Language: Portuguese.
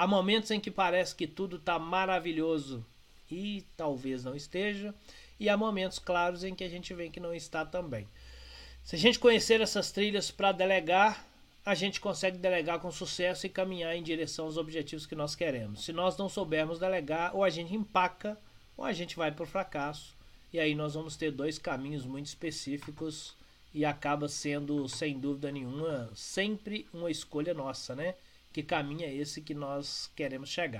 Há momentos em que parece que tudo está maravilhoso e talvez não esteja, e há momentos claros em que a gente vê que não está também. Se a gente conhecer essas trilhas para delegar, a gente consegue delegar com sucesso e caminhar em direção aos objetivos que nós queremos. Se nós não soubermos delegar, ou a gente empaca, ou a gente vai para o fracasso. E aí nós vamos ter dois caminhos muito específicos e acaba sendo, sem dúvida nenhuma, sempre uma escolha nossa, né? Que caminho é esse que nós queremos chegar.